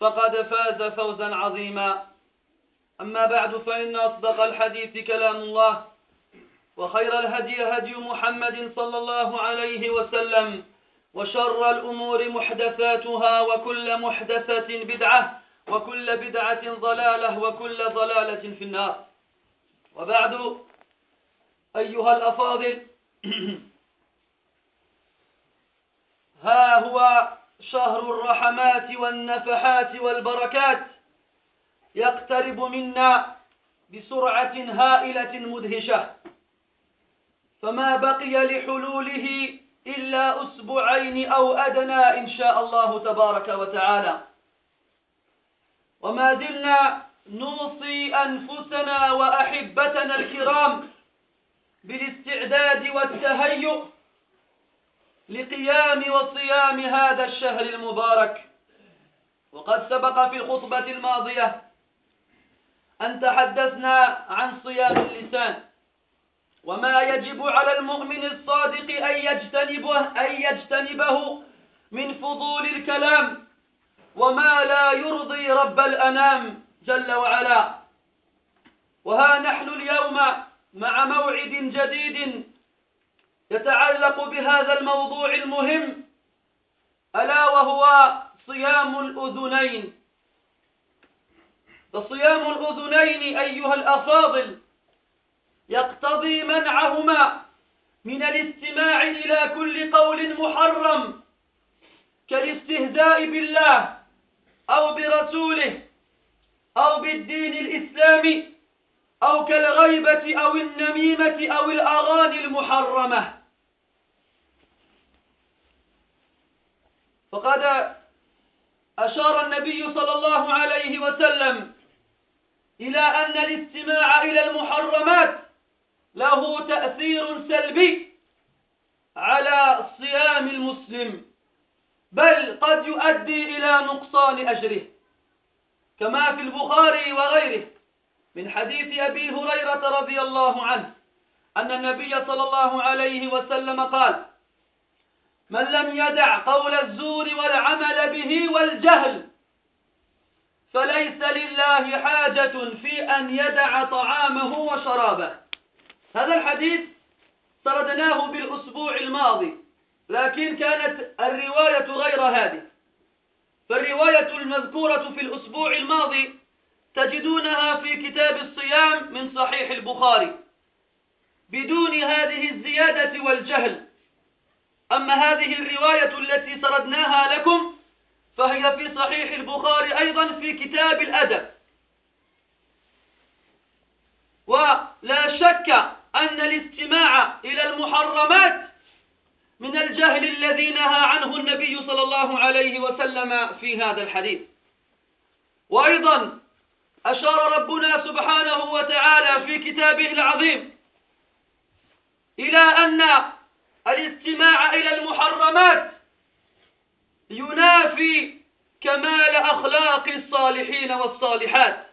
فقد فاز فوزا عظيما. أما بعد فإن أصدق الحديث كلام الله وخير الهدي هدي محمد صلى الله عليه وسلم وشر الأمور محدثاتها وكل محدثة بدعة وكل بدعة ضلالة وكل ضلالة في النار. وبعد أيها الأفاضل ها هو شهر الرحمات والنفحات والبركات يقترب منا بسرعة هائلة مدهشة. فما بقي لحلوله إلا أسبوعين أو أدنى إن شاء الله تبارك وتعالى. وما زلنا نوصي أنفسنا وأحبتنا الكرام بالاستعداد والتهيؤ لقيام وصيام هذا الشهر المبارك. وقد سبق في الخطبة الماضية أن تحدثنا عن صيام اللسان وما يجب على المؤمن الصادق أن يجتنبه, أن يجتنبه من فضول الكلام وما لا يرضي رب الأنام جل وعلا. وها نحن اليوم مع موعد جديد يتعلق بهذا الموضوع المهم ألا وهو صيام الأذنين. فصيام الأذنين أيها الأفاضل يقتضي منعهما من الاستماع إلى كل قول محرم كالاستهزاء بالله أو برسوله أو بالدين الإسلامي أو كالغيبة أو النميمة أو الأغاني المحرمة. فقد أشار النبي صلى الله عليه وسلم إلى أن الاستماع إلى المحرمات له تأثير سلبي على صيام المسلم بل قد يؤدي إلى نقصان أجره كما في البخاري وغيره. من حديث أبي هريرة رضي الله عنه أن النبي صلى الله عليه وسلم قال من لم يدع قول الزور والعمل به والجهل فليس لله حاجة في أن يدع طعامه وشرابه. هذا الحديث سردناه بالأسبوع الماضي لكن كانت الرواية غير هذه. فالرواية المذكورة في الأسبوع الماضي تجدونها في كتاب الصيام من صحيح البخاري. بدون هذه الزيادة والجهل أما هذه الرواية التي سردناها لكم فهي في صحيح البخاري أيضا في كتاب الأدب. ولا شك أن الاستماع إلى المحرمات من الجهل الذي نهى عنه النبي صلى الله عليه وسلم في هذا الحديث. وأيضا أشار ربنا سبحانه وتعالى في كتابه العظيم إلى أن الاستماع إلى المحرمات. ينافي كمال أخلاق الصالحين والصالحات.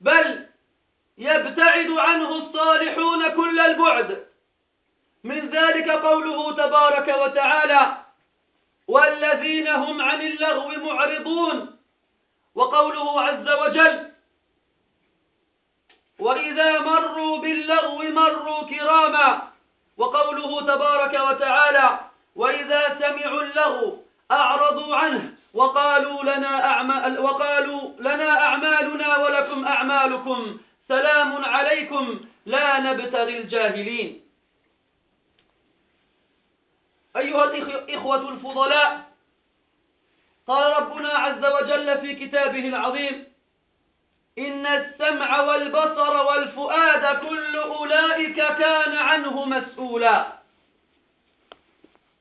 بل يبتعد عنه الصالحون كل البعد. من ذلك قوله تبارك وتعالى والذين هم عن اللغو معرضون. وقوله عز وجل وإذا مروا باللغو مروا كراما. وقوله تبارك وتعالى وإذا سمعوا اللغو أعرضوا عنه وقالوا لنا أعمال وقالوا لنا أعمالنا ولكم أعمال أعمالكم. سلام عليكم. لا نبتغي الجاهلين. أيها الإخوة الفضلاء قال ربنا عز وجل في كتابه العظيم إن السمع والبصر والفؤاد كل أولئك كان عنه مسؤولا.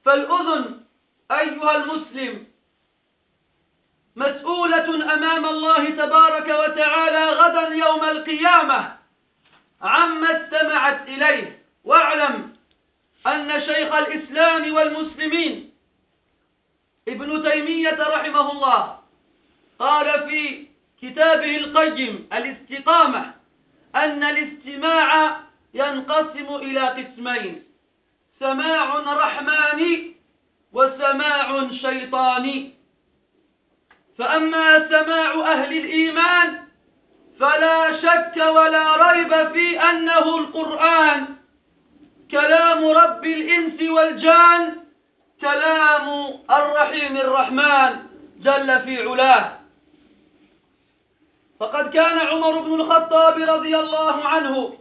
فالأذن أيها المسلم مسؤولة أمام الله تبارك وتعالى غدا يوم القيامة عما استمعت إليه. واعلم أن شيخ الإسلام والمسلمين ابن تيمية رحمه الله قال في كتابه القيم الاستقامة أن الاستماع ينقسم إلى قسمين سماع رحماني وسماع شيطاني فأما سماع أهل الإيمان فلا شك ولا ريب في أنه القرآن كلام رب الإنس والجان كلام الرحيم الرحمن جل في علاه. فقد كان عمر بن الخطاب رضي الله عنه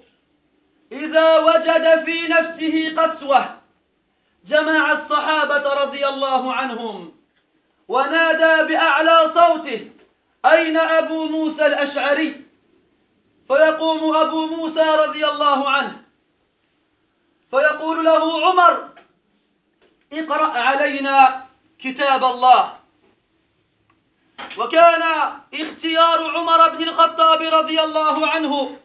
إذا وجد في نفسه قسوة جمع الصحابة رضي الله عنهم ونادى بأعلى صوته أين أبو موسى الأشعري؟ فيقوم أبو موسى رضي الله عنه فيقول له عمر اقرأ علينا كتاب الله. وكان اختيار عمر بن الخطاب رضي الله عنه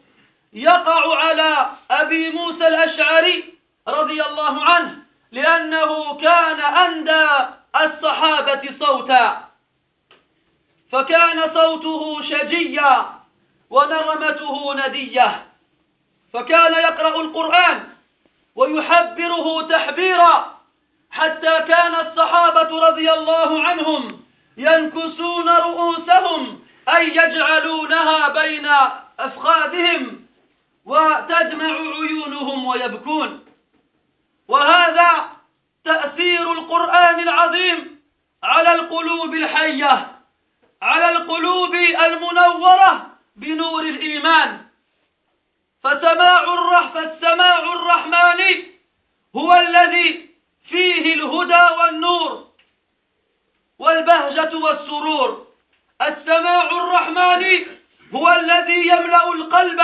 يقع على أبي موسى الأشعري رضي الله عنه لأنه كان أندى الصحابة صوتا. فكان صوته شجيا ونغمته ندية. فكان يقرأ القرآن ويحبره تحبيرا حتى كان الصحابة رضي الله عنهم ينكسون رؤوسهم أي يجعلونها بين أفخاذهم وتدمع عيونهم ويبكون. وهذا تأثير القرآن العظيم على القلوب الحية على القلوب المنورة بنور الإيمان. فسماع الرح فالسماع الرحماني هو الذي فيه الهدى والنور. والبهجة والسرور. السماع الرحماني هو الذي يملأ القلب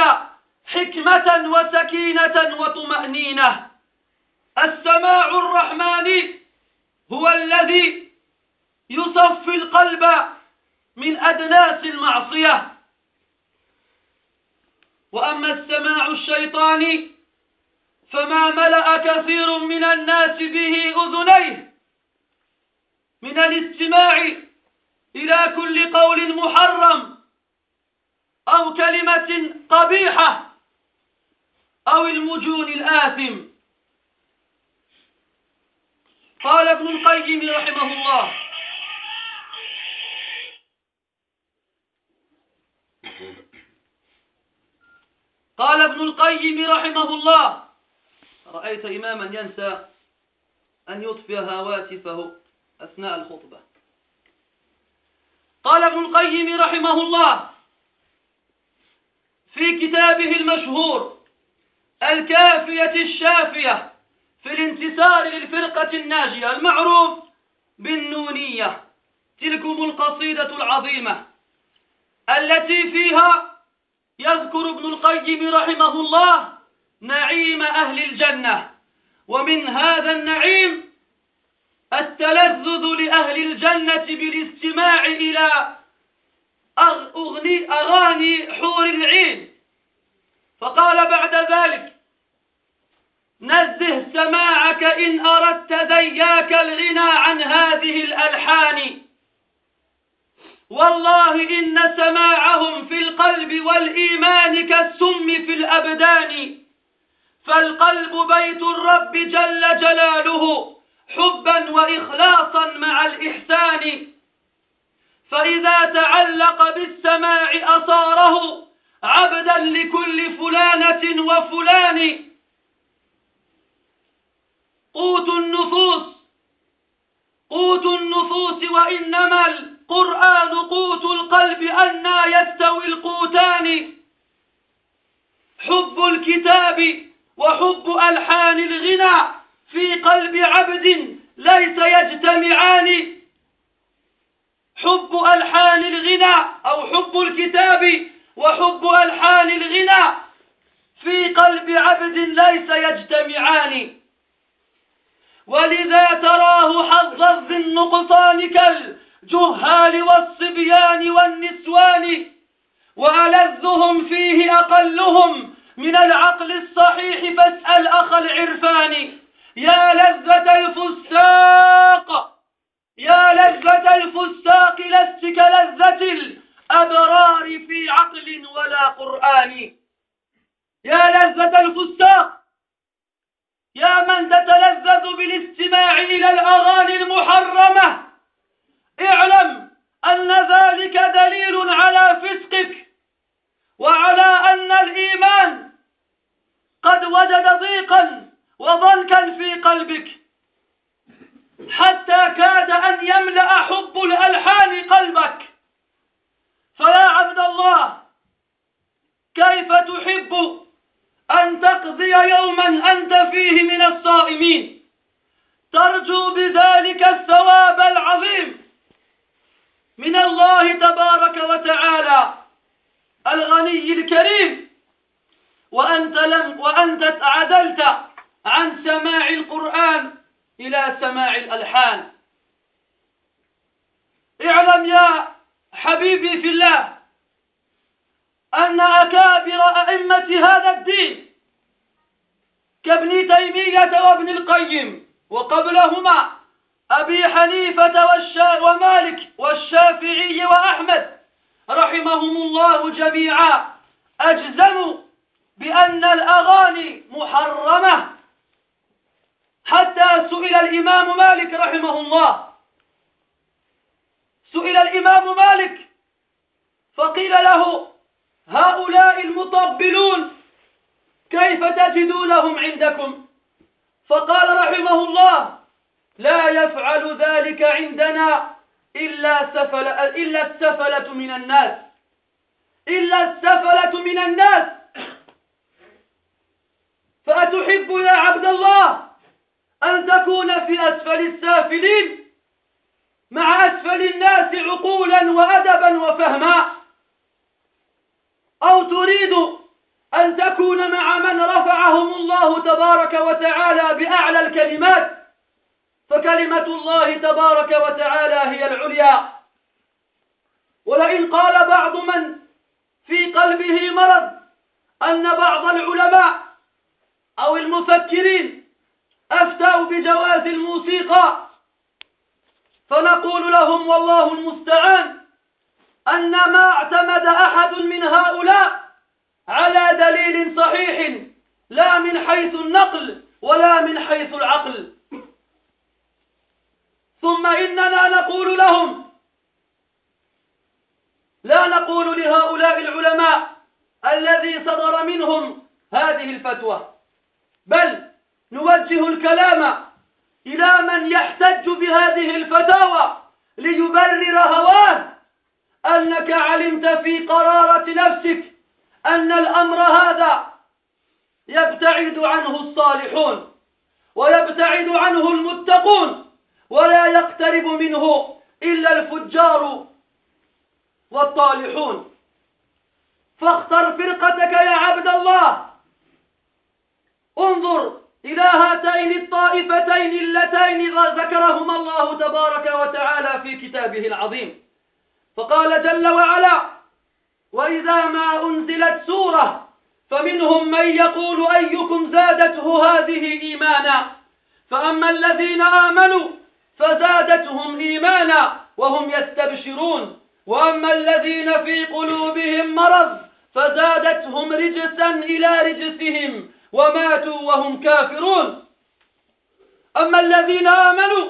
حكمة وسكينة وطمأنينة. السماع الرحماني هو الذي يصفي القلب من أدناس المعصية. وأما السماع الشيطاني فما ملأ كثير من الناس به أذنيه. من الاستماع إلى كل قول محرم أو كلمة قبيحة أو المجون الآثم. قال ابن القيم رحمه الله. قال ابن القيم رحمه الله. رأيت إماما ينسى أن يطفئ هواتفه. أثناء الخطبة. قال ابن القيم رحمه الله في كتابه المشهور الكافية الشافية في الانتصار للفرقة الناجية المعروف بالنونية تلكم القصيدة العظيمة التي فيها يذكر ابن القيم رحمه الله نعيم أهل الجنة ومن هذا النعيم التلذذ لأهل الجنة بالاستماع إلى أغني أغاني حور العين. فقال بعد ذلك نزه سماعك إن أردت ذياك الغنى عن هذه الألحان. والله إن سماعهم في القلب والإيمان كالسم في الأبدان. فالقلب بيت الرب جل جلاله. حبا وإخلاصا مع الإحسان. فإذا تعلق بالسماع أصاره عبدا لكل فلانة وفلان. قوت النفوس قوت النفوس وإنما القرآن قوت القلب أنا يستوي القوتان. حب الكتاب وحب ألحان الغنى في قلب عبد ليس يجتمعان. حب ألحان الغنى أو حب الكتاب وحب ألحان الغنى في قلب عبد ليس يجتمعان. ولذا تراه حظا في النقصان كالجهال والصبيان والنسوان وألذهم فيه أقلهم من العقل الصحيح. فاسأل أخ العرفان. يا لذة الفساق يا لذة الفساق لست كلذة الأبرار في عقل ولا قرآن. يا لذة الفساق يا من تتلذذ بالاستماع إلى الأغاني المحرمة. اعلم أن ذلك دليل على فسقك. قلبك تجدونهم عندكم. فقال رحمه الله لا يفعل ذلك عندنا إلا, سفل إلا السفلة من الناس. إلا السفلة من الناس. فأتحب يا عبد الله أن تكون في أسفل السافلين مع أسفل الناس عقولا وأدبا وفهما. أو تريد أن تكون مع من رفعهم الله تبارك وتعالى بأعلى الكلمات فكلمة الله تبارك وتعالى هي العليا. ولئن قال بعض من في قلبه مرض أن بعض العلماء أو المفكرين أفتوا بجواز الموسيقى فنقول لهم والله المستعان أن ما اعتمد أحد من هؤلاء على دليل صحيح لا من حيث النقل ولا من حيث العقل. ثم إننا نقول لهم لا نقول لهؤلاء العلماء الذي صدر منهم هذه الفتوى بل نوجه الكلام إلى من يحتج بهذه الفتاوى ليبرر هواه أنك علمت في قرارة نفسك. أن الأمر هذا يبتعد عنه الصالحون ويبتعد عنه المتقون ولا يقترب منه إلا الفجار والطالحون. فاختر فرقتك يا عبد الله. انظر إلى هاتين الطائفتين اللتين ذكرهما الله تبارك وتعالى في كتابه العظيم. فقال جل وعلا وإذا ما أنزلت سورة فمنهم من يقول أيكم زادته هذه إيمانا؟ فأما الذين آمنوا فزادتهم إيمانا وهم يستبشرون. وأما الذين في قلوبهم مرض فزادتهم رجسا إلى رجسهم وماتوا وهم كافرون. أما الذين آمنوا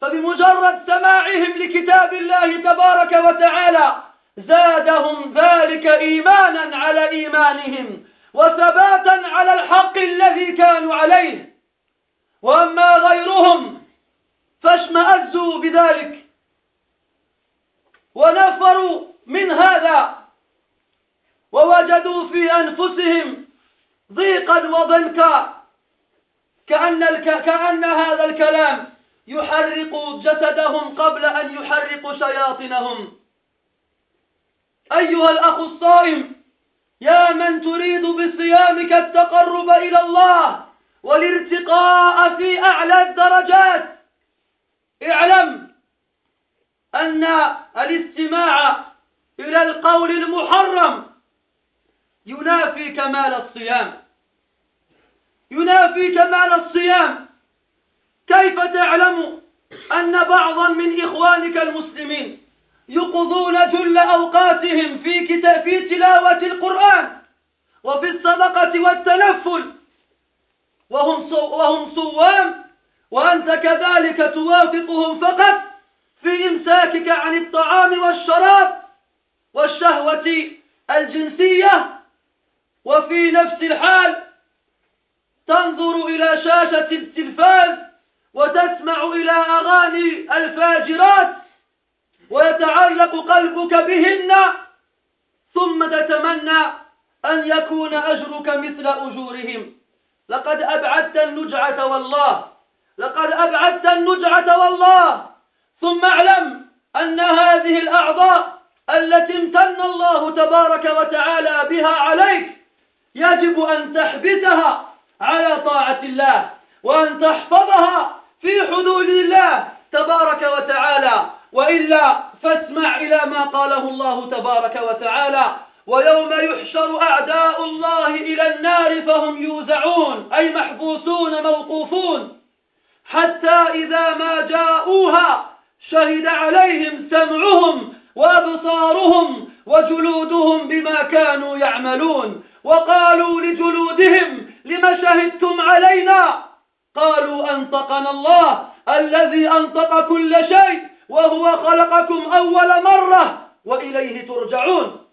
فبمجرد سماعهم لكتاب الله تبارك وتعالى زادهم ذلك إيمانا على إيمانهم وثباتا على الحق الذي كانوا عليه. وأما غيرهم فاشمأزوا بذلك ونفروا من هذا ووجدوا في أنفسهم ضيقا وضنكا كأن, الك... كأن هذا الكلام يحرق جسدهم قبل أن يحرق شياطينهم. أيها الأخ الصائم يا من تريد بصيامك التقرب إلى الله والارتقاء في أعلى الدرجات. اعلم أن الاستماع إلى القول المحرم ينافي كمال الصيام. ينافي كمال الصيام. كيف تعلم أن بعضا من إخوانك المسلمين يقضون جل أوقاتهم في كتاب في تلاوة القرآن وفي الصدقة والتنفل. وهم وهم صوام وأنت كذلك توافقهم فقط في إمساكك عن الطعام والشراب والشهوة الجنسية. وفي نفس الحال تنظر إلى شاشة التلفاز وتسمع إلى أغاني الفاجرات. ويتعلق قلبك بهن ثم تتمنى أن يكون أجرك مثل أجورهم. لقد أبعدت النجعة والله لقد أبعدت النجعة والله. ثم اعلم أن هذه الأعضاء التي امتن الله تبارك وتعالى بها عليك يجب أن تحبسها على طاعة الله وأن تحفظها في حدود الله تبارك وتعالى. وإلا فاسمع إلى ما قاله الله تبارك وتعالى ويوم يحشر أعداء الله إلى النار فهم يوزعون أي محبوسون موقوفون حتى إذا ما جاءوها شهد عليهم سمعهم وأبصارهم وجلودهم بما كانوا يعملون وقالوا لجلودهم لم شهدتم علينا؟ قالوا أنطقنا الله الذي أنطق كل شيء. وهو خلقكم أول مرة وإليه ترجعون.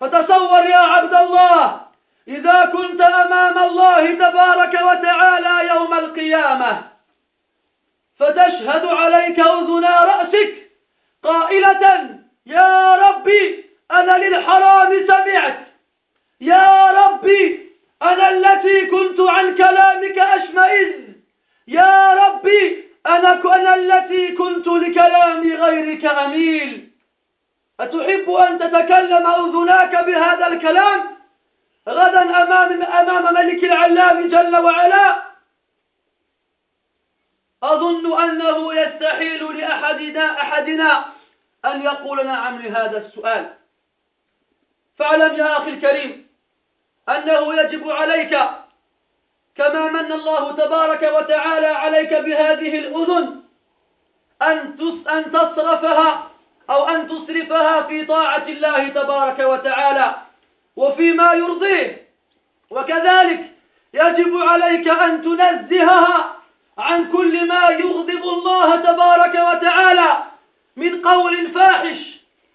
فتصور يا عبد الله إذا كنت أمام الله تبارك وتعالى يوم القيامة فتشهد عليك أذنا رأسك قائلة يا ربي أنا للحرام سمعت. يا ربي أنا التي كنت عن كلامك أشمئز. يا ربي أنا أنا التي كنت لكلام غيرك أميل. أتحب أن تتكلم أذناك بهذا الكلام؟ غدا أمام أمام ملك العلام جل وعلا. أظن أنه يستحيل لأحدنا أحدنا أن يقول نعم لهذا السؤال. فاعلم يا أخي الكريم أنه يجب عليك كما من الله تبارك وتعالى عليك بهذه الأذن أن أن تصرفها أو أن تصرفها في طاعة الله تبارك وتعالى وفيما يرضيه. وكذلك يجب عليك أن تنزهها عن كل ما يغضب الله تبارك وتعالى من قول فاحش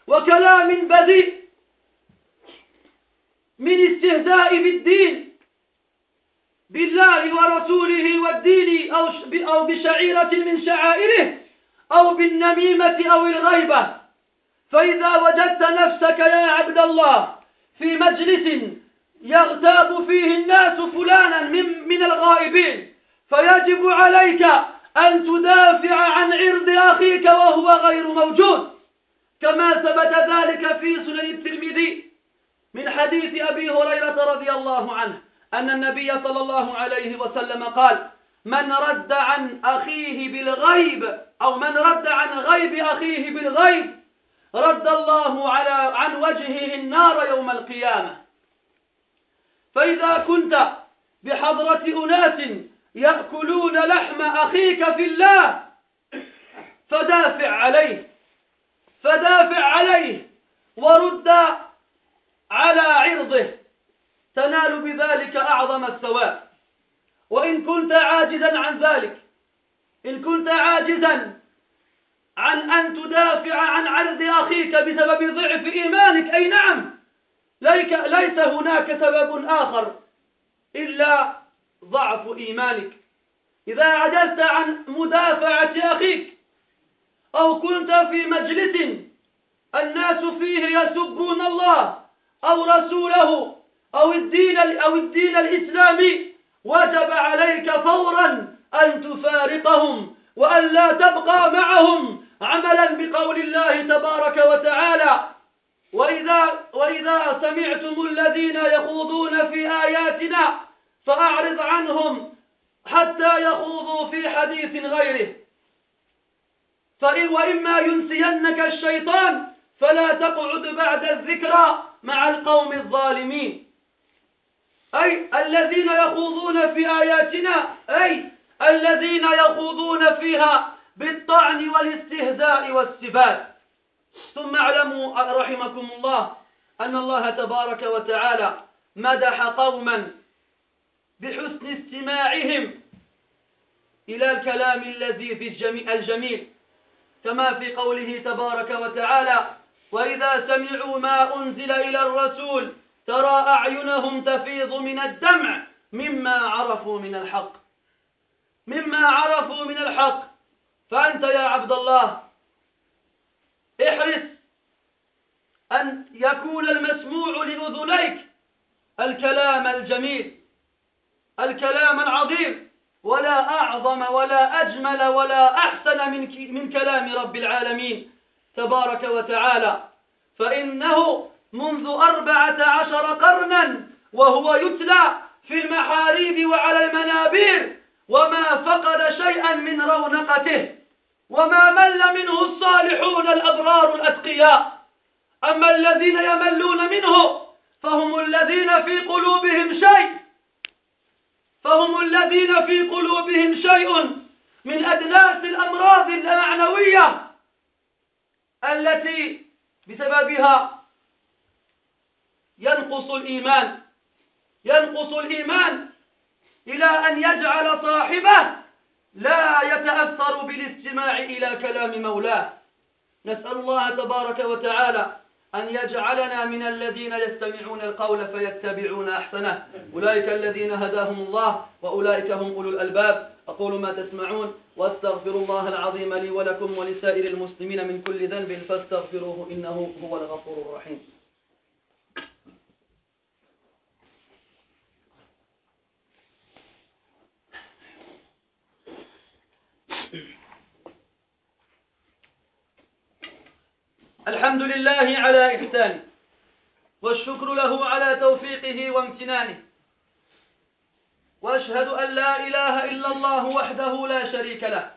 وكلام بذيء من استهزاء بالدين. بالله ورسوله والدين أو أو بشعيرة من شعائره أو بالنميمة أو الغيبة. فإذا وجدت نفسك يا عبد الله في مجلس يغتاب فيه الناس فلانا من, من الغائبين فيجب عليك أن تدافع عن عرض أخيك وهو غير موجود. كما ثبت ذلك في سنن الترمذي من حديث أبي هريرة رضي الله عنه. أن النبي صلى الله عليه وسلم قال من رد عن أخيه بالغيب أو من رد عن غيب أخيه بالغيب رد الله على عن وجهه النار يوم القيامة. فإذا كنت بحضرة أناس يأكلون لحم أخيك في الله فدافع عليه فدافع عليه ورد على عرضه. تنال بذلك أعظم الثواب. وإن كنت عاجزا عن ذلك إن كنت عاجزا عن أن تدافع عن عرض أخيك بسبب ضعف إيمانك أي نعم ليس هناك سبب آخر إلا ضعف إيمانك. إذا عجزت عن مدافعة أخيك أو كنت في مجلس الناس فيه يسبون الله أو رسوله أو الدين أو الدين الإسلامي وجب عليك فورا أن تفارقهم وأن لا تبقى معهم عملا بقول الله تبارك وتعالى. وإذا, وإذا سمعتم الذين يخوضون في آياتنا فأعرض عنهم حتى يخوضوا في حديث غيره. فإن وإما ينسينك الشيطان فلا تقعد بعد الذكرى مع القوم الظالمين. أي الذين يخوضون في آياتنا أي الذين يخوضون فيها بالطعن والاستهزاء والسباب ثم اعلموا رحمكم الله أن الله تبارك وتعالى مدح قوما بحسن استماعهم إلى الكلام اللذيذ الجميل. كما في قوله تبارك وتعالى وإذا سمعوا ما أنزل إلى الرسول ترى أعينهم تفيض من الدمع مما عرفوا من الحق. مما عرفوا من الحق. فأنت يا عبد الله احرص أن يكون المسموع لأذنيك الكلام الجميل الكلام العظيم. ولا أعظم ولا أجمل ولا أحسن من, من كلام رب العالمين تبارك وتعالى. فإنه منذ أربعة عشر قرنا وهو يتلى في المحاريب وعلى المنابير وما فقد شيئا من رونقته وما مل منه الصالحون الأبرار الأتقياء. أما الذين يملون منه فهم الذين في قلوبهم شيء فهم الذين في قلوبهم شيء من أدناس الأمراض المعنوية التي بسببها ينقص الإيمان ينقص الإيمان إلى أن يجعل صاحبه لا يتأثر بالاستماع إلى كلام مولاه. نسأل الله تبارك وتعالى أن يجعلنا من الذين يستمعون القول فيتبعون أحسنه. أولئك الذين هداهم الله وأولئك هم أولو الألباب. أقول ما تسمعون واستغفر الله العظيم لي ولكم ولسائر المسلمين من كل ذنب فاستغفروه إنه هو الغفور الرحيم. الحمد لله على إحسانه والشكر له على توفيقه وامتنانه. وأشهد أن لا إله إلا الله وحده لا شريك له.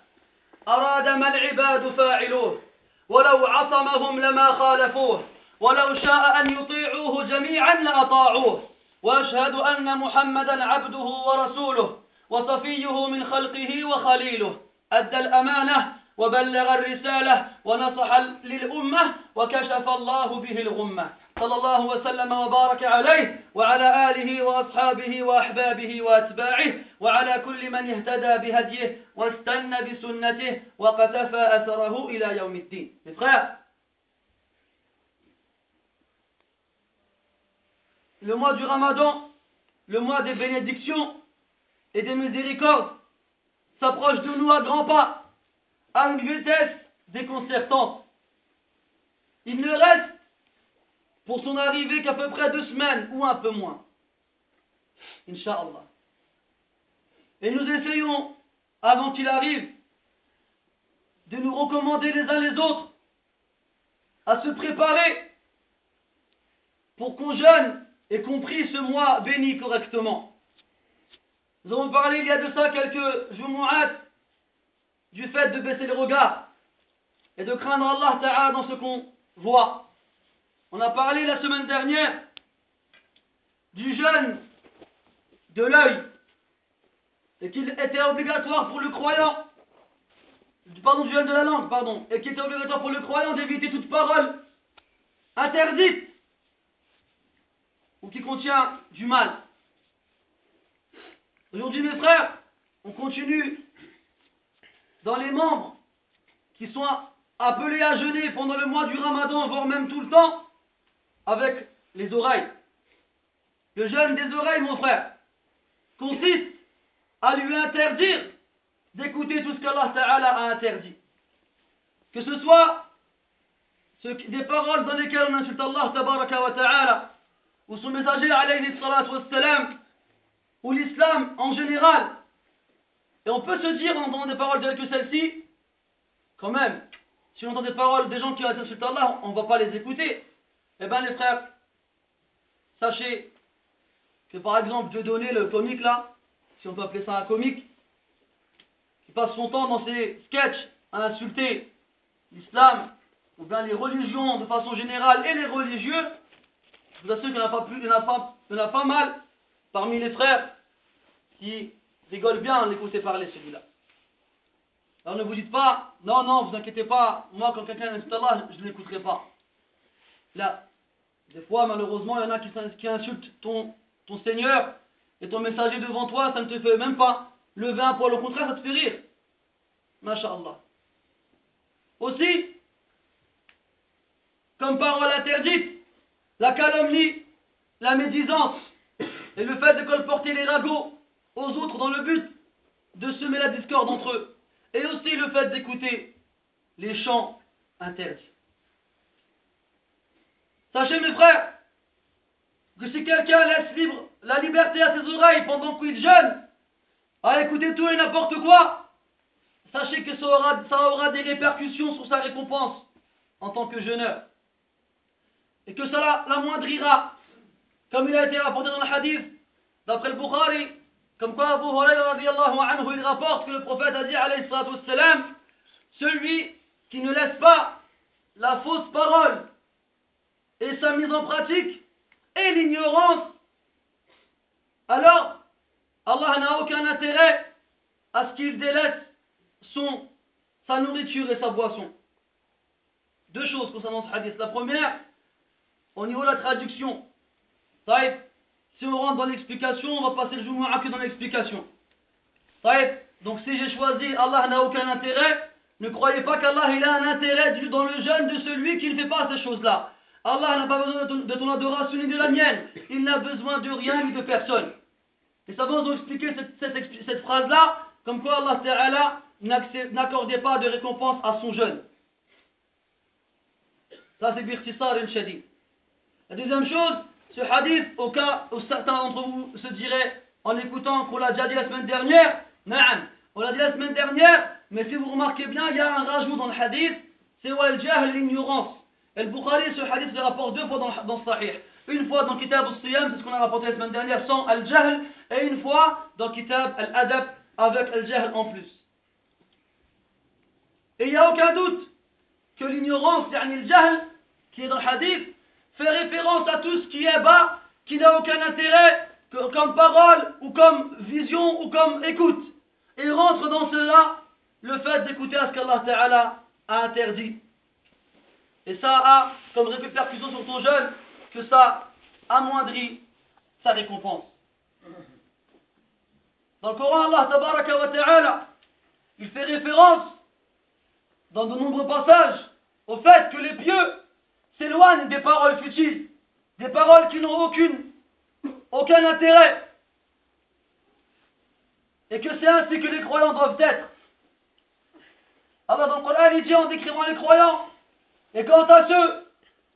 أراد ما العباد فاعلوه ولو عصمهم لما خالفوه ولو شاء أن يطيعوه جميعا لأطاعوه. وأشهد أن محمدا عبده ورسوله وصفيه من خلقه وخليله. أدى الأمانة وبلغ الرسالة ونصح للأمة وكشف الله به الغمة. صلى الله وسلم وبارك عليه وعلى آله وأصحابه وأحبابه وأتباعه وعلى كل من اهتدى بهديه واستنى بسنته وقتفى أثره إلى يوم الدين. Mes le mois du Ramadan, le mois des bénédictions et des miséricordes, s'approche de nous à grands pas, à une vitesse déconcertante. Il ne reste pour son arrivée qu'à peu près deux semaines ou un peu moins. Inch'Allah. Et nous essayons, avant qu'il arrive, de nous recommander les uns les autres à se préparer pour qu'on jeûne et qu'on prie ce mois béni correctement. Nous avons parlé il y a de ça quelques jours du fait de baisser le regard et de craindre Allah Ta'ala dans ce qu'on voit. On a parlé la semaine dernière du jeûne de l'œil et qu'il était obligatoire pour le croyant, pardon, du jeûne de la langue, pardon, et qu'il était obligatoire pour le croyant d'éviter toute parole interdite ou qui contient du mal. Aujourd'hui, mes frères, on continue dans les membres qui sont appelés à jeûner pendant le mois du ramadan, voire même tout le temps, avec les oreilles. Le jeûne des oreilles, mon frère, consiste à lui interdire d'écouter tout ce qu'Allah Ta'ala a interdit. Que ce soit des paroles dans lesquelles on insulte Allah Ta'ala ou son messager alayhi wassalam, ou l'islam en général, et on peut se dire en entendant des paroles telles que celle-ci, quand même, si on entend des paroles des gens qui insultent Allah, on ne va pas les écouter. Eh bien les frères, sachez que par exemple Dieu donné le comique là, si on peut appeler ça un comique, qui passe son temps dans ses sketchs à insulter l'islam, ou bien les religions de façon générale et les religieux, je vous assure qu'il y en a pas mal parmi les frères qui rigolent bien à l'écouter parler celui-là. Alors ne vous dites pas, non, non, vous inquiétez pas, moi quand quelqu'un insulte Allah, je ne l'écouterai pas. Là, des fois malheureusement, il y en a qui, insultent ton, ton Seigneur et ton messager devant toi, ça ne te fait même pas lever un poil, au contraire, ça te fait rire. Masha'Allah. Aussi, comme parole interdite, la calomnie, la médisance et le fait de colporter les ragots aux autres dans le but de semer la discorde entre eux. Et aussi le fait d'écouter les chants interdits. Sachez mes frères que si quelqu'un laisse libre la liberté à ses oreilles pendant qu'il jeûne, à écouter tout et n'importe quoi, sachez que ça aura, des répercussions sur sa récompense en tant que jeûneur. Et que cela l'amoindrira, comme il a été rapporté dans le hadith, d'après le Bukhari, comme quoi Abu Huraira anhu, il rapporte que le prophète a dit alayhi celui qui ne laisse pas la fausse parole et sa mise en pratique et l'ignorance, alors Allah n'a aucun intérêt à ce qu'il délaisse son, sa nourriture et sa boisson. Deux choses concernant ce hadith. La première, au niveau de la traduction. Si on rentre dans l'explication, on va passer le jour que dans l'explication. Donc si j'ai choisi Allah n'a aucun intérêt, ne croyez pas qu'Allah a un intérêt dans le jeûne de celui qui ne fait pas ces choses-là. Allah n'a pas besoin de ton, adoration ni de la mienne. Il n'a besoin de rien ni de personne. Les savants ont expliqué cette, cette phrase-là, comme quoi Allah n'accordait pas de récompense à son jeûne. Ça c'est Birtisar el-Shadi. La deuxième chose, ce hadith, au cas où certains d'entre vous se diraient, en écoutant qu'on l'a déjà dit la semaine dernière, on l'a dit la semaine dernière, mais si vous remarquez bien, il y a un rajout dans le hadith, c'est al-jahl, l'ignorance. Et le Bukhari, ce hadith, le rapporte deux fois dans, dans Sahih. Une fois dans Kitab al-Siyam, c'est ce qu'on a rapporté la semaine dernière, sans al-jahl, et une fois dans Kitab al-Adab, avec al-jahl en plus. Et il n'y a aucun doute que l'ignorance, yani le jahl, qui est dans le hadith, fait référence à tout ce qui est bas, qui n'a aucun intérêt comme parole ou comme vision ou comme écoute. Et rentre dans cela le fait d'écouter à ce qu'Allah Ta'ala a interdit. Et ça a comme répercussion sur ton jeune que ça amoindrit sa récompense. Dans le Coran, Allah Ta'ala, il fait référence dans de nombreux passages au fait que les pieux s'éloigne des paroles futiles, des paroles qui n'ont aucune, aucun intérêt, et que c'est ainsi que les croyants doivent être. Alors dans le Coran, il dit en décrivant les croyants, et quant à ceux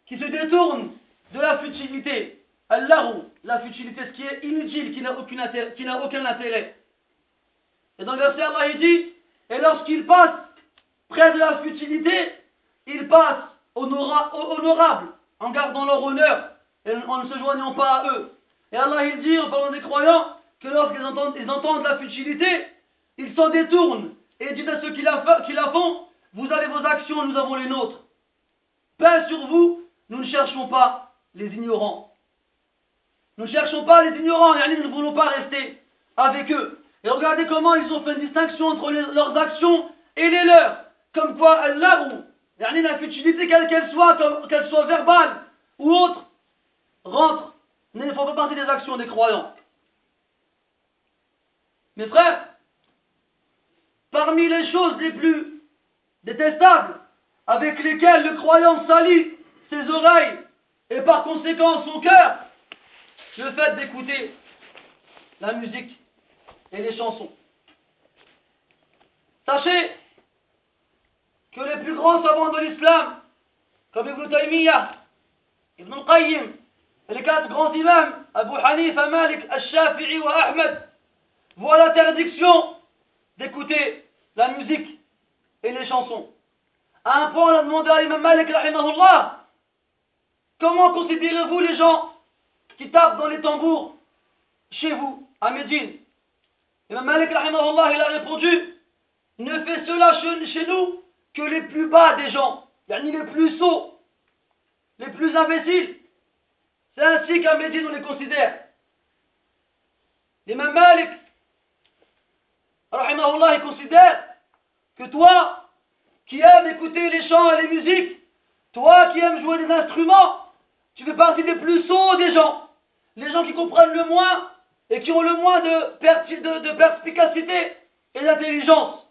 qui se détournent de la futilité, Allah, la futilité, ce qui est inutile, qui n'a aucun intérêt, qui n'a aucun intérêt. Et dans le verset, Allah il dit, et lorsqu'ils passent près de la futilité, ils passent honorables, en gardant leur honneur et en ne se joignant pas à eux. Et Allah dit en parlant des croyants que lorsqu'ils entendent, ils entendent la futilité, ils s'en détournent et disent à ceux qui la, font, vous avez vos actions, nous avons les nôtres. Paix sur vous, nous ne cherchons pas les ignorants. Nous ne cherchons pas les ignorants, et nous ne voulons pas rester avec eux. Et regardez comment ils ont fait une distinction entre leurs actions et les leurs. Comme quoi, Allah la futilité, quelle qu'elle soit, qu'elle soit verbale ou autre, rentre, ne font pas partie des actions des croyants. Mes frères, parmi les choses les plus détestables avec lesquelles le croyant salit ses oreilles et par conséquent son cœur, le fait d'écouter la musique et les chansons. Sachez que les plus grands savants de l'islam, comme Ibn Taymiyyah, Ibn Qayyim, et les quatre grands imams, Abu Hanifa, Malik, Al-Shafi'i ou Ahmed, voient l'interdiction d'écouter la musique et les chansons. À un point, on a demandé à l'imam Malik, comment considérez-vous les gens qui tapent dans les tambours chez vous, à Médine? L'imam Malik, il a répondu, ne fait cela chez nous que les plus bas des gens, ni les plus sots, les plus imbéciles. C'est ainsi qu'à Médine on les considère. L'imam Malik, rahimahullah, il considère que toi, qui aimes écouter les chants et les musiques, toi qui aimes jouer des instruments, tu fais partie des plus sots des gens. Les gens qui comprennent le moins et qui ont le moins de perspicacité et d'intelligence.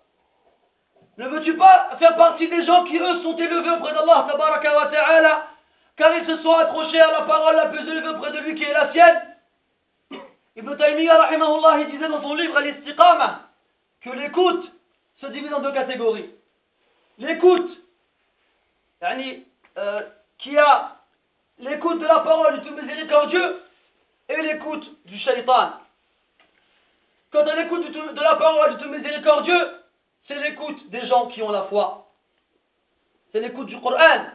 Ne veux-tu pas faire partie des gens qui, eux, sont élevés auprès d'Allah, car ils se sont accrochés à la parole la plus élevée auprès de lui, qui est la sienne? Ibn Taymiyyah, il disait dans son livre, Al-Istiqama, que l'écoute se divise en deux catégories. L'écoute, euh, qui a l'écoute de la parole du tout miséricordieux et l'écoute du shaitan. Quant à l'écoute de la parole du tout miséricordieux, c'est l'écoute des gens qui ont la foi. C'est l'écoute du Coran.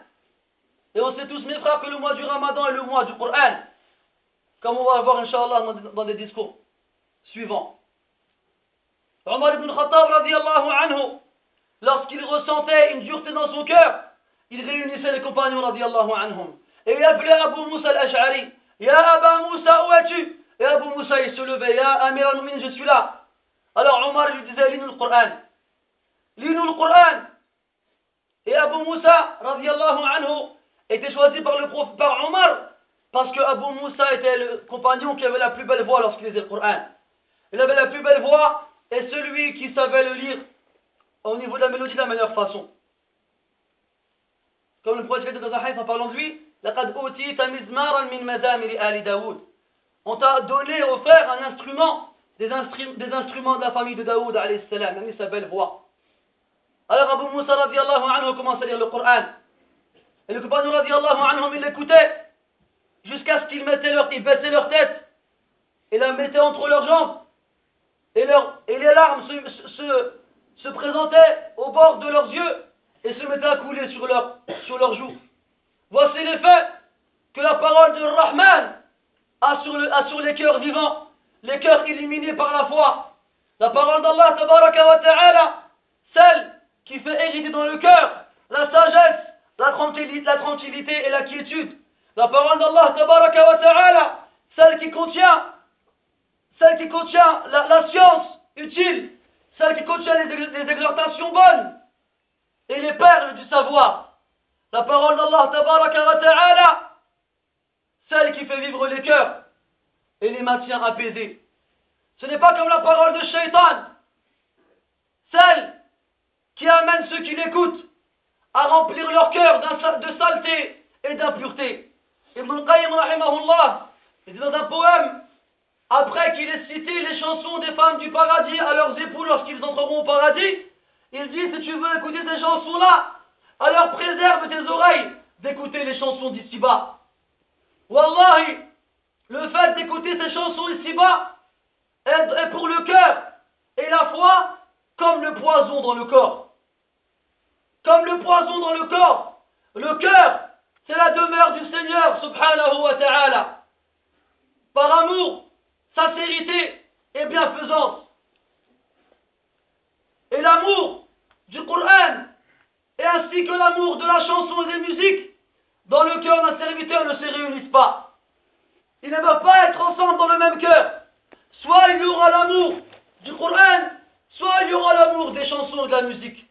Et on sait tous, mes frères, que le mois du Ramadan est le mois du Coran. Comme on va voir, Inch'Allah, dans des discours suivants. Omar ibn Khattab, anhu, lorsqu'il ressentait une dureté dans son cœur, il réunissait les compagnons, radiallahu anhum. Et il appelait Abu Moussa al-Ash'ari. Ya Aba Moussa, où es-tu? Et Abu Moussa, il se levait. Ya Amir al je suis là. Alors Omar lui disait, lis-nous le Coran. Lis-nous le Coran. Et Abu Moussa, radiallahu anhu, était choisi par le prophète, par Omar, parce que Abu Moussa était le compagnon qui avait la plus belle voix lorsqu'il lisait le Coran. Il avait la plus belle voix et celui qui savait le lire au niveau de la mélodie de la meilleure façon. Comme le prophète de Zahid en parlant de lui, on t'a donné, offert un instrument, des, des instruments de la famille de Daoud, même sa belle voix. Alors Abu Moussa radiallahu anhu commence à lire le Coran? Et le compagnon radiallahu anhu, il l'écoutait jusqu'à ce qu'ils mettaient leur, ils baissaient leur tête et la mettaient entre leurs jambes. Et, leur, et les larmes se, se, se, présentaient au bord de leurs yeux et se mettaient à couler sur, sur leurs joues. Voici l'effet que la parole de Rahman a sur, le, a sur les cœurs vivants, les cœurs illuminés par la foi. La parole d'Allah, celle qui fait hériter dans le cœur la sagesse, la tranquillité, la tranquillité et la quiétude. La parole d'Allah, celle qui contient, celle qui contient la, science utile, celle qui contient les, exhortations bonnes et les perles du savoir. La parole d'Allah, wa celle qui fait vivre les cœurs et les maintient apaisés. Ce n'est pas comme la parole de Shaitan, celle qui amène ceux qui l'écoutent à remplir leur cœur de saleté et d'impureté. Ibn Qayyim, dit dans un poème, après qu'il ait cité les chansons des femmes du paradis à leurs époux lorsqu'ils entreront au paradis, il dit, si tu veux écouter ces chansons-là, alors préserve tes oreilles d'écouter les chansons d'ici-bas. Wallahi, le fait d'écouter ces chansons ici-bas est pour le cœur et la foi comme le poison dans le corps comme le poison dans le corps. Le cœur, c'est la demeure du Seigneur, subhanahu wa ta'ala. Par amour, sincérité et bienfaisance. Et l'amour du Coran, et ainsi que l'amour de la chanson et des musiques, dans le cœur d'un serviteur ne se réunissent pas. Ils ne peuvent pas être ensemble dans le même cœur. Soit il y aura l'amour du Coran, soit il y aura l'amour des chansons et de la musique.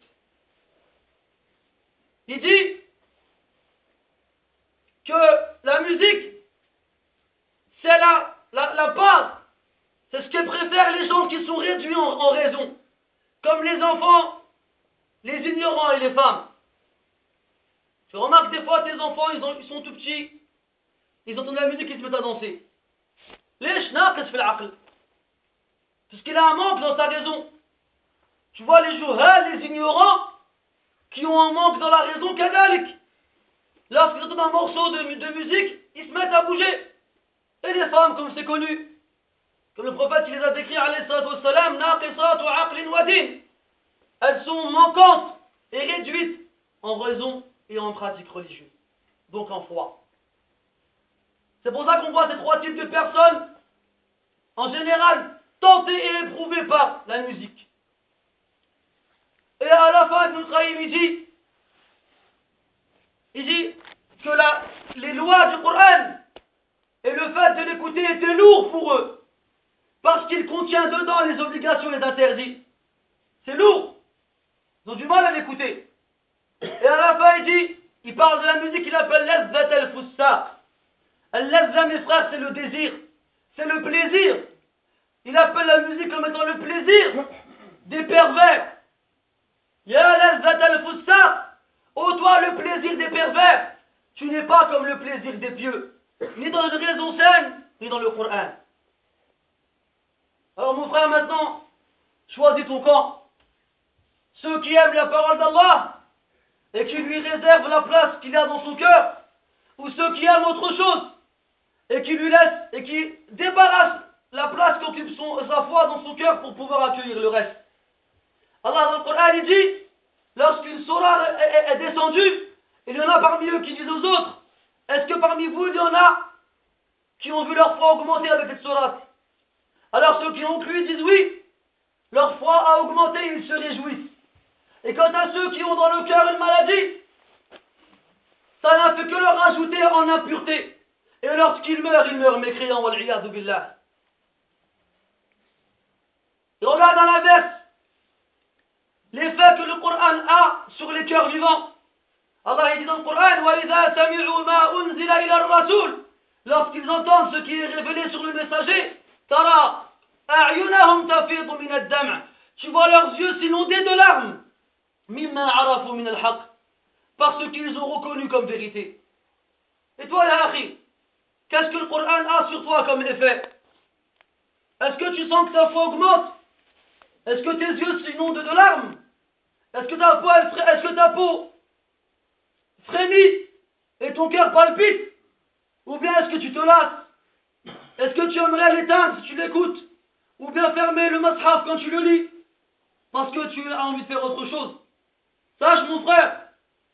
Il dit que la musique, c'est la, la, base. C'est ce que préfèrent les gens qui sont réduits en, raison. Comme les enfants, les ignorants et les femmes. Tu remarques des fois tes enfants, ils, sont tout petits, ils entendent la musique, ils se mettent à danser. Lèche, naqis fil aql. Parce qu'il a un manque dans sa raison. Tu vois les joueurs, les ignorants, qui ont un manque dans la raison kadalik. Lorsqu'ils entendent un morceau de, musique, ils se mettent à bouger. Et les femmes, comme c'est connu, comme le prophète il les a décrits, elles sont manquantes et réduites en raison et en pratique religieuse, donc en foi. C'est pour ça qu'on voit ces trois types de personnes, en général, tentées et éprouvées par la musique. Et à la fin, il dit, il dit que la, les lois du Coran et le fait de l'écouter étaient lourds pour eux, parce qu'il contient dedans les obligations et les interdits. C'est lourd. Ils ont du mal à l'écouter. Et à la fin, il dit, il parle de la musique qu'il appelle l'Azvat al-Fussa. Al-Lazza, mes frères, c'est le désir, c'est le plaisir. Il appelle la musique comme étant le plaisir des pervers. Ya l'Azvat al-Fussa. Oh toi, le plaisir des pervers. Tu n'es pas comme le plaisir des pieux, ni dans une raison saine, ni dans le Coran. Alors mon frère, maintenant, choisis ton camp. Ceux qui aiment la parole d'Allah et qui lui réservent la place qu'il a dans son cœur, ou ceux qui aiment autre chose et qui lui laissent et qui débarrassent la place qu'occupe sa foi dans son cœur pour pouvoir accueillir le reste. Allah dans le Coran il dit, lorsqu'une sourate est, descendue, il y en a parmi eux qui disent aux autres, est-ce que parmi vous il y en a qui ont vu leur foi augmenter avec cette sourate Alors ceux qui ont cru disent oui, leur foi a augmenté, ils se réjouissent. Et quant à ceux qui ont dans le cœur une maladie, ça n'a fait que leur rajouter en impureté. Et lorsqu'ils meurent, ils meurent mécréants, billah. Et regarde dans l'inverse l'effet que le Coran a sur les cœurs vivants. Allah dit dans le Coran Lorsqu'ils entendent ce qui est révélé sur le messager, tu vois leurs yeux s'inonder de larmes parce qu'ils ont reconnu comme vérité. Et toi, ya qu'est-ce que le Coran a sur toi comme effet? Est-ce que tu sens que ta foi augmente? Est-ce que tes yeux s'inondent de larmes? Est-ce que ta peau, est-ce que ta peau frémit et ton cœur palpite? Ou bien est-ce que tu te lasses? Est-ce que tu aimerais l'éteindre si tu l'écoutes? Ou bien fermer le mashaf quand tu le lis? Parce que tu as envie de faire autre chose. Sache mon frère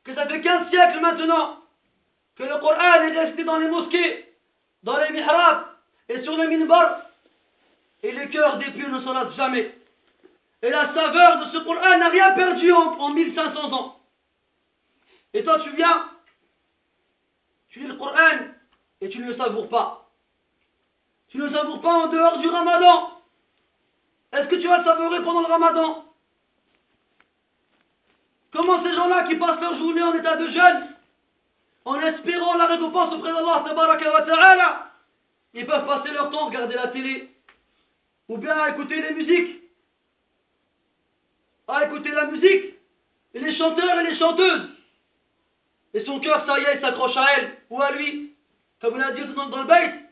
que ça fait 15 siècles maintenant que le Coran est resté dans les mosquées, dans les mihrabs et sur les minbars. Et les cœurs des pieux ne s'en lassent jamais. Et la saveur de ce Coran n'a rien perdu en, en 1500 ans. Et toi tu viens, tu lis le Coran et tu ne le savoures pas. Tu ne le savoures pas en dehors du ramadan. Est-ce que tu vas le savourer pendant le ramadan? Comment ces gens-là qui passent leur journée en état de jeûne, en espérant la récompense auprès d'Allah, ils peuvent passer leur temps à regarder la télé, ou bien à écouter les musiques, à écouter la musique, et les chanteurs et les chanteuses. Et son cœur, ça y est, s'accroche à elle, ou à lui, comme on a dit dans, le bait.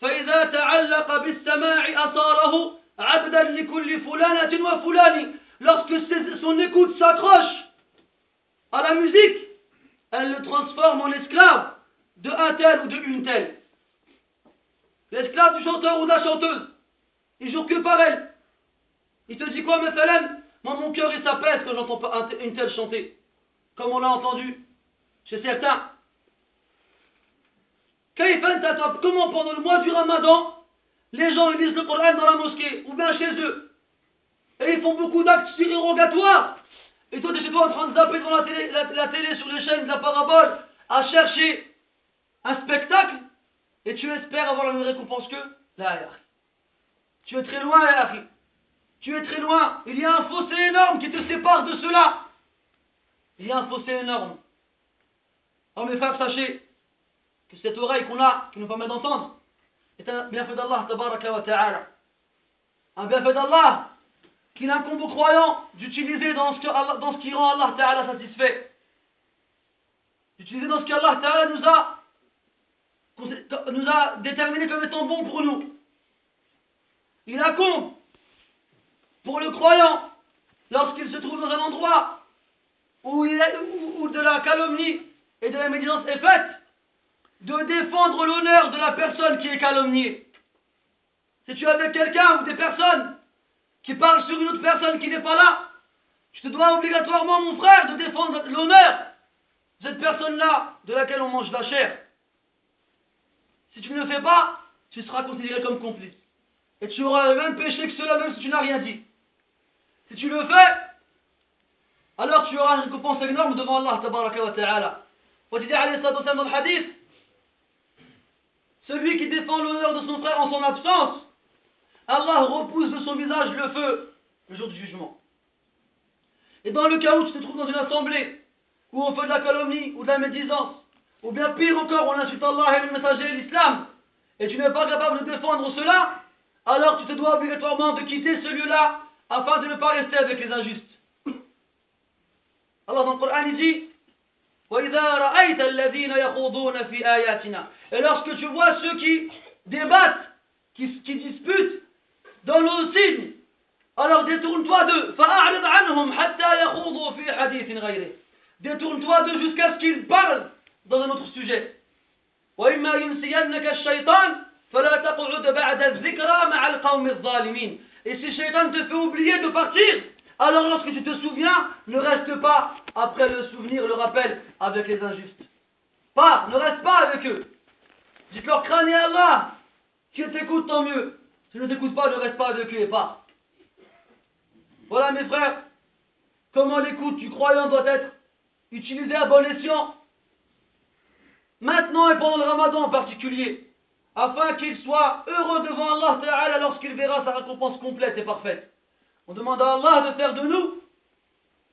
فإذا تعلق بالسماع أصاره عبدا لكل فلانة وفلان lorsque son écoute s'accroche à la musique, elle le transforme en esclave de un tel ou de une telle. L'esclave du chanteur ou de la chanteuse. Il joue que par elle. Il te dit quoi, Methalen moi, mon cœur, il s'apaise quand j'entends une telle chanter. Comme on l'a entendu chez certains. Comment pendant le mois du ramadan, les gens lisent le Coran dans la mosquée ou bien chez eux et ils font beaucoup d'actes surérogatoires. Et toi, tu es chez toi en train de zapper devant la télé, la, télé sur les chaînes de la parabole à chercher un spectacle et tu espères avoir la même récompense que là, Tu es très loin, Yahri. Tu es très loin. Il y a un fossé énorme qui te sépare de cela. Il y a un fossé énorme. Alors mes frères, sachez que cette oreille qu'on a, qui nous permet d'entendre, est un bienfait d'Allah, ta'ala. Un bienfait d'Allah qu'il incombe aux croyants d'utiliser dans, ce dans ce qui rend Allah Ta'ala satisfait. D'utiliser dans ce qu'Allah Ta'ala nous a, nous a déterminé comme étant bon pour nous. Il incombe pour le croyant lorsqu'il se trouve dans un endroit où, de la calomnie et de la médisance est faite, de défendre l'honneur de la personne qui est calomniée. Si tu es avec quelqu'un ou des personnes qui parlent sur une autre personne qui n'est pas là, tu te dois obligatoirement, mon frère, de défendre l'honneur de cette personne-là de laquelle on mange la chair. Si tu ne le fais pas, tu seras considéré comme complice. Et tu auras le même péché que cela même si tu n'as rien dit. Si tu le fais, alors tu auras une récompense énorme devant Allah wa ta'ala. Dans le hadith, celui qui défend l'honneur de son frère en son absence, Allah repousse de son visage le feu le jour du jugement. Et dans le cas où tu te trouves dans une assemblée, où on fait de la calomnie ou de la médisance, ou bien pire encore, on insulte Allah et le messager et l'islam, et tu n'es pas capable de défendre cela, alors tu te dois obligatoirement de quitter ce lieu-là afin de ne pas rester avec les injustes. Allah dans le Coran il dit Et lorsque tu vois ceux qui débattent, qui, qui disputent dans nos signes, alors détourne-toi d'eux. Détourne-toi d'eux jusqu'à ce qu'ils parlent dans un autre sujet. وإما ينسينك الشيطان فلا تقعد بعد الذكرى مع القوم الظالمين Et si Shaitan te fait oublier de partir, alors lorsque tu te souviens, ne reste pas après le souvenir, le rappel avec les injustes. Pars, ne reste pas avec eux. Dites-leur crâne Allah. Si t'écoutes, tant mieux. Si ne t'écoutes pas, ne reste pas avec eux et pars. Voilà mes frères, comment l'écoute du croyant doit être utilisée à bon escient. Maintenant et pendant le ramadan en particulier afin qu'il soit heureux devant Allah Ta'ala lorsqu'il verra sa récompense complète et parfaite. On demande à Allah de faire de nous,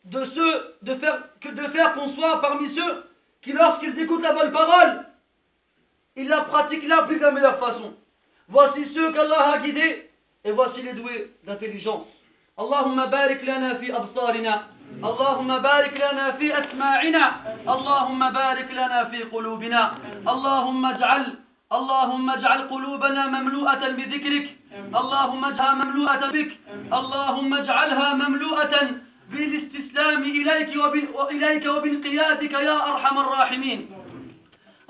de ceux, de faire, que de faire qu'on soit parmi ceux qui, lorsqu'ils écoutent la bonne parole, ils la pratiquent la plus de la meilleure façon. Voici ceux qu'Allah a guidés et voici les doués d'intelligence. Allahumma barik lana fi absarina. اللهم بارك لنا في أسماعنا اللهم بارك لنا في قلوبنا اللهم اجعل اللهم اجعل قلوبنا مملوءة بذكرك. اللهم اجعلها مملوءة بك. اللهم اجعلها مملوءة بالاستسلام إليك وإليك وبانقيادك يا أرحم الراحمين.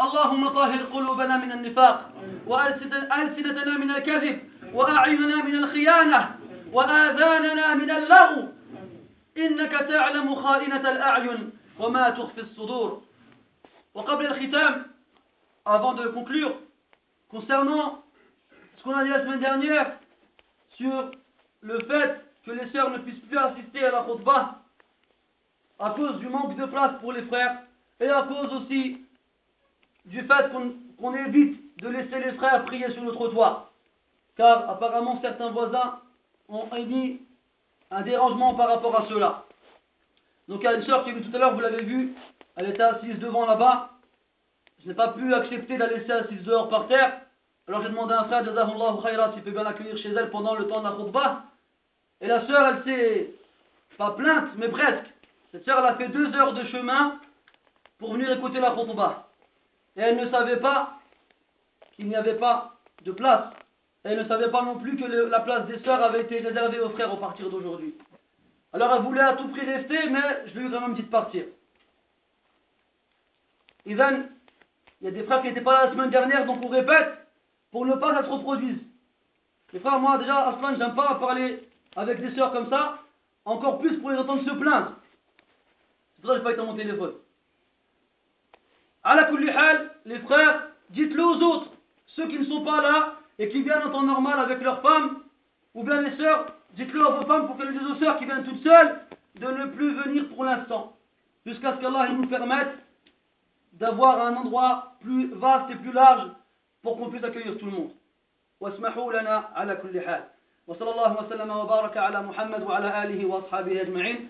اللهم طهر قلوبنا من النفاق وألسنتنا من الكذب وأعيننا من الخيانة وآذاننا من اللغو. إنك تعلم خائنة الأعين وما تخفي الصدور. وقبل الختام avant de conclure Concernant ce qu'on a dit la semaine dernière sur le fait que les sœurs ne puissent plus assister à la khutbah à cause du manque de place pour les frères et à cause aussi du fait qu'on évite de laisser les frères prier sur le trottoir. Car apparemment certains voisins ont émis un dérangement par rapport à cela. Donc il y a une sœur qui tout à l'heure, vous l'avez vu, elle était assise devant là-bas, je n'ai pas pu accepter de la laisser assise dehors par terre. Alors j'ai demandé à un frère, Jazahullah khayra, s'il peut bien accueillir chez elle pendant le temps de la khutbah. Et la sœur, elle s'est pas plainte, mais presque. Cette sœur, elle a fait deux heures de chemin pour venir écouter la khutbah. Et elle ne savait pas qu'il n'y avait pas de place. Et elle ne savait pas non plus que la place des sœurs avait été réservée aux frères au partir d'aujourd'hui. Alors elle voulait à tout prix rester, mais je lui ai quand même dit de partir. Ivan, il y a des frères qui n'étaient pas là la semaine dernière, donc on répète pour ne pas que ça se reproduise. Les frères, moi déjà, Aslan, j'aime pas parler avec des sœurs comme ça, encore plus pour les entendre se plaindre. C'est pour ça que je pas été dans mon téléphone. À la hal, les frères, dites-le aux autres, ceux qui ne sont pas là et qui viennent en temps normal avec leurs femmes, ou bien les sœurs, dites-le à vos femmes pour qu'elles disent aux sœurs qui viennent toutes seules de ne plus venir pour l'instant, jusqu'à ce qu'Allah nous permette d'avoir un endroit plus vaste et plus large pour qu'on puisse accueillir tout le monde. واسمحوا لنا على كل حال وصلى الله وسلم وبارك على محمد وعلى آله وأصحابه أجمعين